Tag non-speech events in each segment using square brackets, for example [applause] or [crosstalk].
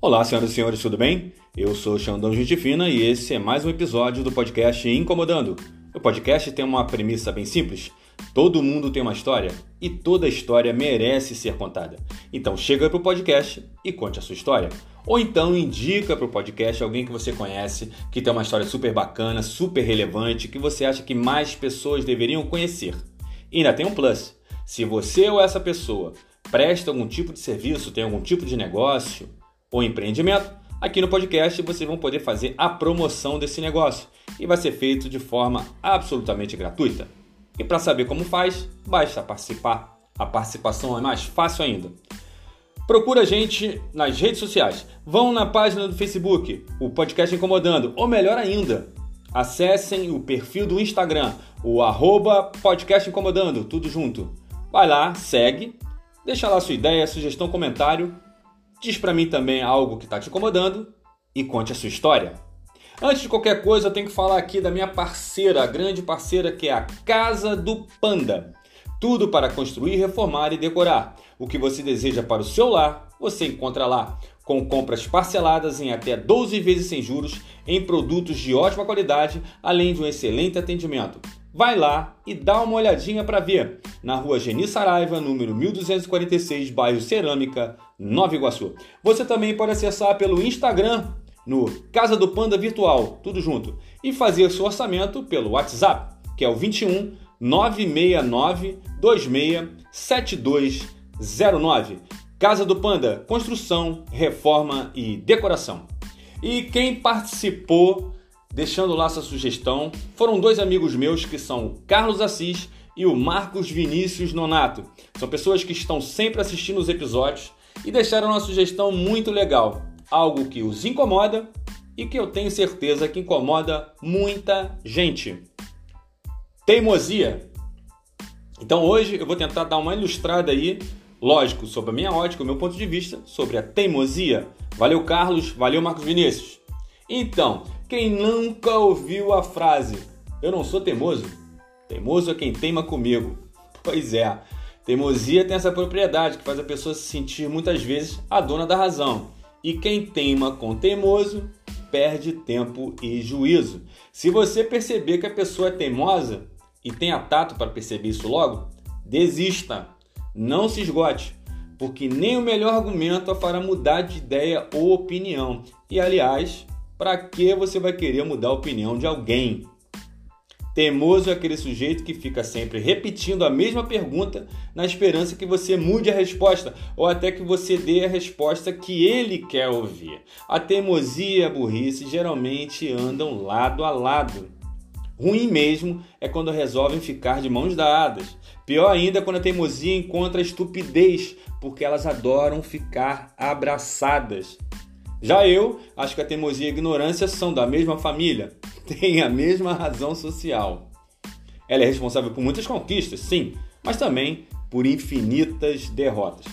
Olá, senhoras e senhores, tudo bem? Eu sou Xandão Gente Fina e esse é mais um episódio do podcast Incomodando. O podcast tem uma premissa bem simples. Todo mundo tem uma história e toda história merece ser contada. Então chega pro podcast e conte a sua história. Ou então indica pro podcast alguém que você conhece, que tem uma história super bacana, super relevante, que você acha que mais pessoas deveriam conhecer. E ainda tem um plus. Se você ou essa pessoa presta algum tipo de serviço, tem algum tipo de negócio, ou empreendimento, aqui no podcast vocês vão poder fazer a promoção desse negócio e vai ser feito de forma absolutamente gratuita. E para saber como faz, basta participar. A participação é mais fácil ainda. Procura a gente nas redes sociais. Vão na página do Facebook, o Podcast Incomodando, ou melhor ainda, acessem o perfil do Instagram, o arroba Podcast Incomodando, tudo junto. Vai lá, segue, deixa lá sua ideia, sugestão, comentário Diz para mim também algo que está te incomodando e conte a sua história. Antes de qualquer coisa, eu tenho que falar aqui da minha parceira, a grande parceira que é a Casa do Panda. Tudo para construir, reformar e decorar. O que você deseja para o seu lar, você encontra lá, com compras parceladas em até 12 vezes sem juros em produtos de ótima qualidade, além de um excelente atendimento. Vai lá e dá uma olhadinha para ver. Na rua Geni Saraiva, número 1246, bairro Cerâmica, Nova Iguaçu. Você também pode acessar pelo Instagram, no Casa do Panda Virtual, tudo junto, e fazer seu orçamento pelo WhatsApp, que é o 21 969 26 7209. Casa do Panda, construção, reforma e decoração. E quem participou deixando lá sua sugestão, foram dois amigos meus que são o Carlos Assis e o Marcos Vinícius Nonato. São pessoas que estão sempre assistindo os episódios e deixaram uma sugestão muito legal, algo que os incomoda e que eu tenho certeza que incomoda muita gente. Teimosia. Então hoje eu vou tentar dar uma ilustrada aí, lógico, sobre a minha ótica, o meu ponto de vista sobre a teimosia. Valeu Carlos, valeu Marcos Vinícius. Então, quem nunca ouviu a frase Eu não sou teimoso? Teimoso é quem teima comigo. Pois é, teimosia tem essa propriedade que faz a pessoa se sentir muitas vezes a dona da razão. E quem teima com teimoso perde tempo e juízo. Se você perceber que a pessoa é teimosa e tenha tato para perceber isso logo, desista. Não se esgote, porque nem o melhor argumento a fará mudar de ideia ou opinião. E aliás, para que você vai querer mudar a opinião de alguém? Teimoso é aquele sujeito que fica sempre repetindo a mesma pergunta na esperança que você mude a resposta ou até que você dê a resposta que ele quer ouvir. A teimosia e a burrice geralmente andam lado a lado. Ruim mesmo é quando resolvem ficar de mãos dadas. Pior ainda é quando a teimosia encontra a estupidez, porque elas adoram ficar abraçadas. Já eu acho que a teimosia e a ignorância são da mesma família, [laughs] têm a mesma razão social. Ela é responsável por muitas conquistas, sim, mas também por infinitas derrotas.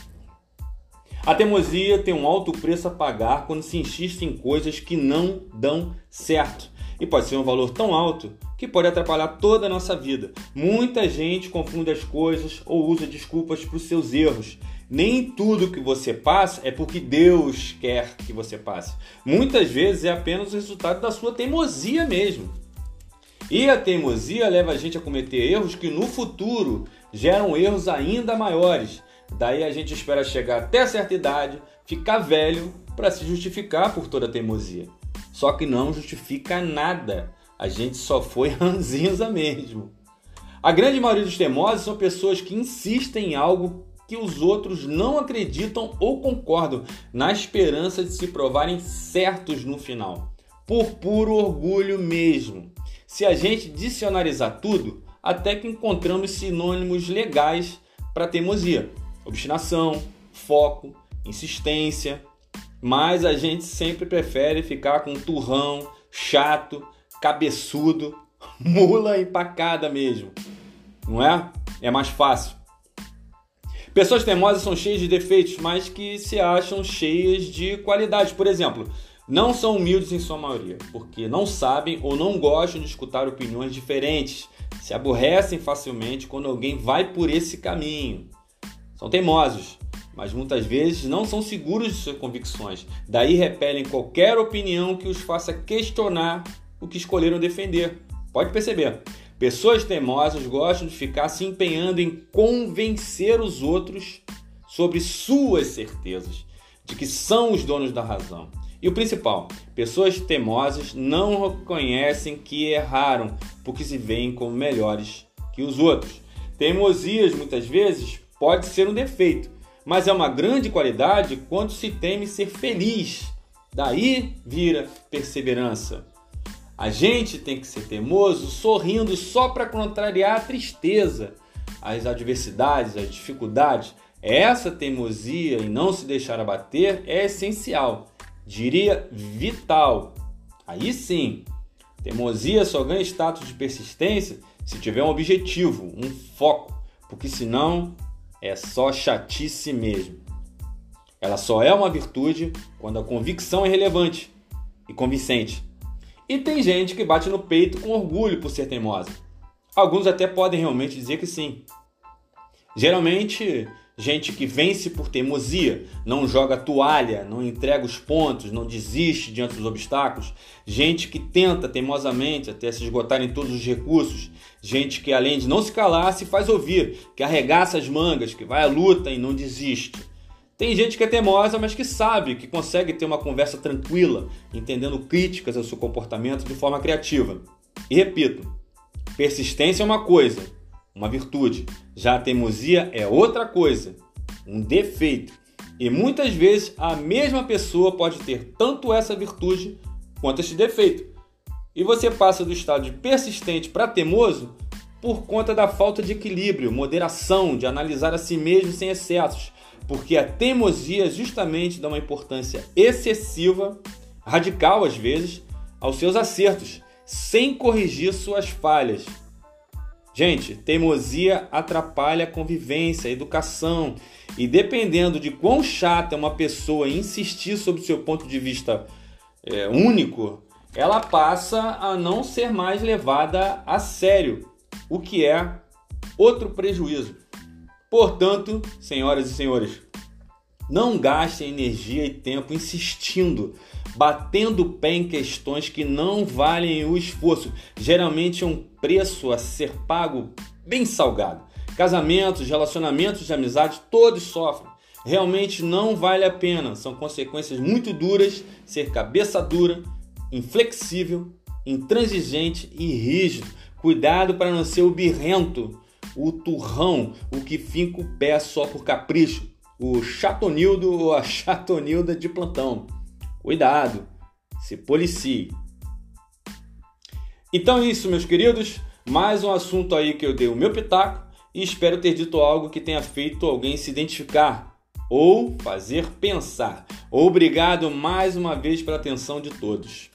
A teimosia tem um alto preço a pagar quando se insiste em coisas que não dão certo. E pode ser um valor tão alto que pode atrapalhar toda a nossa vida. Muita gente confunde as coisas ou usa desculpas para os seus erros nem tudo que você passa é porque Deus quer que você passe. Muitas vezes é apenas o resultado da sua teimosia mesmo. E a teimosia leva a gente a cometer erros que no futuro geram erros ainda maiores. Daí a gente espera chegar até certa idade, ficar velho para se justificar por toda a teimosia. Só que não justifica nada. A gente só foi [laughs] ranzinza mesmo. A grande maioria dos teimosos são pessoas que insistem em algo que os outros não acreditam ou concordam, na esperança de se provarem certos no final, por puro orgulho mesmo. Se a gente dicionarizar tudo, até que encontramos sinônimos legais para teimosia: obstinação, foco, insistência. Mas a gente sempre prefere ficar com turrão, chato, cabeçudo, [laughs] mula empacada mesmo. Não é? É mais fácil. Pessoas teimosas são cheias de defeitos, mas que se acham cheias de qualidades. Por exemplo, não são humildes em sua maioria, porque não sabem ou não gostam de escutar opiniões diferentes. Se aborrecem facilmente quando alguém vai por esse caminho. São teimosos, mas muitas vezes não são seguros de suas convicções. Daí repelem qualquer opinião que os faça questionar o que escolheram defender. Pode perceber. Pessoas teimosas gostam de ficar se empenhando em convencer os outros sobre suas certezas, de que são os donos da razão. E o principal, pessoas teimosas não reconhecem que erraram porque se veem como melhores que os outros. Teimosias, muitas vezes, pode ser um defeito, mas é uma grande qualidade quando se teme ser feliz. Daí vira perseverança. A gente tem que ser teimoso sorrindo só para contrariar a tristeza, as adversidades, as dificuldades. Essa teimosia e não se deixar abater é essencial, diria vital. Aí sim, teimosia só ganha status de persistência se tiver um objetivo, um foco, porque senão é só chatice mesmo. Ela só é uma virtude quando a convicção é relevante e convincente. E tem gente que bate no peito com orgulho por ser teimosa. Alguns até podem realmente dizer que sim. Geralmente, gente que vence por teimosia, não joga toalha, não entrega os pontos, não desiste diante dos obstáculos, gente que tenta teimosamente até se esgotarem todos os recursos, gente que além de não se calar, se faz ouvir, que arregaça as mangas, que vai à luta e não desiste. Tem gente que é teimosa, mas que sabe que consegue ter uma conversa tranquila, entendendo críticas ao seu comportamento de forma criativa. E repito, persistência é uma coisa, uma virtude. Já a teimosia é outra coisa, um defeito. E muitas vezes a mesma pessoa pode ter tanto essa virtude quanto esse defeito. E você passa do estado de persistente para teimoso por conta da falta de equilíbrio, moderação, de analisar a si mesmo sem excessos porque a teimosia justamente dá uma importância excessiva, radical às vezes, aos seus acertos, sem corrigir suas falhas. Gente, teimosia atrapalha a convivência, a educação, e dependendo de quão chata é uma pessoa insistir sobre seu ponto de vista é, único, ela passa a não ser mais levada a sério, o que é outro prejuízo. Portanto, senhoras e senhores, não gastem energia e tempo insistindo, batendo o pé em questões que não valem o esforço. Geralmente é um preço a ser pago bem salgado. Casamentos, relacionamentos de amizade, todos sofrem. Realmente não vale a pena. São consequências muito duras ser cabeça dura, inflexível, intransigente e rígido. Cuidado para não ser o birrento o turrão, o que finca o pé só por capricho, o chatonildo ou a chatonilda de plantão. Cuidado, se policie. Então é isso, meus queridos. Mais um assunto aí que eu dei o meu pitaco e espero ter dito algo que tenha feito alguém se identificar ou fazer pensar. Obrigado mais uma vez pela atenção de todos.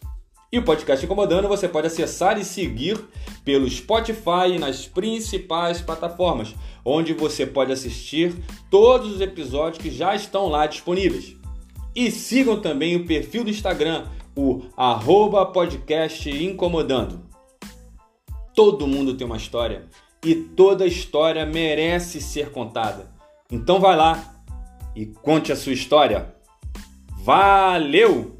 E o podcast Incomodando você pode acessar e seguir pelo Spotify nas principais plataformas, onde você pode assistir todos os episódios que já estão lá disponíveis. E sigam também o perfil do Instagram, o arroba podcast incomodando. Todo mundo tem uma história e toda história merece ser contada. Então vai lá e conte a sua história. Valeu!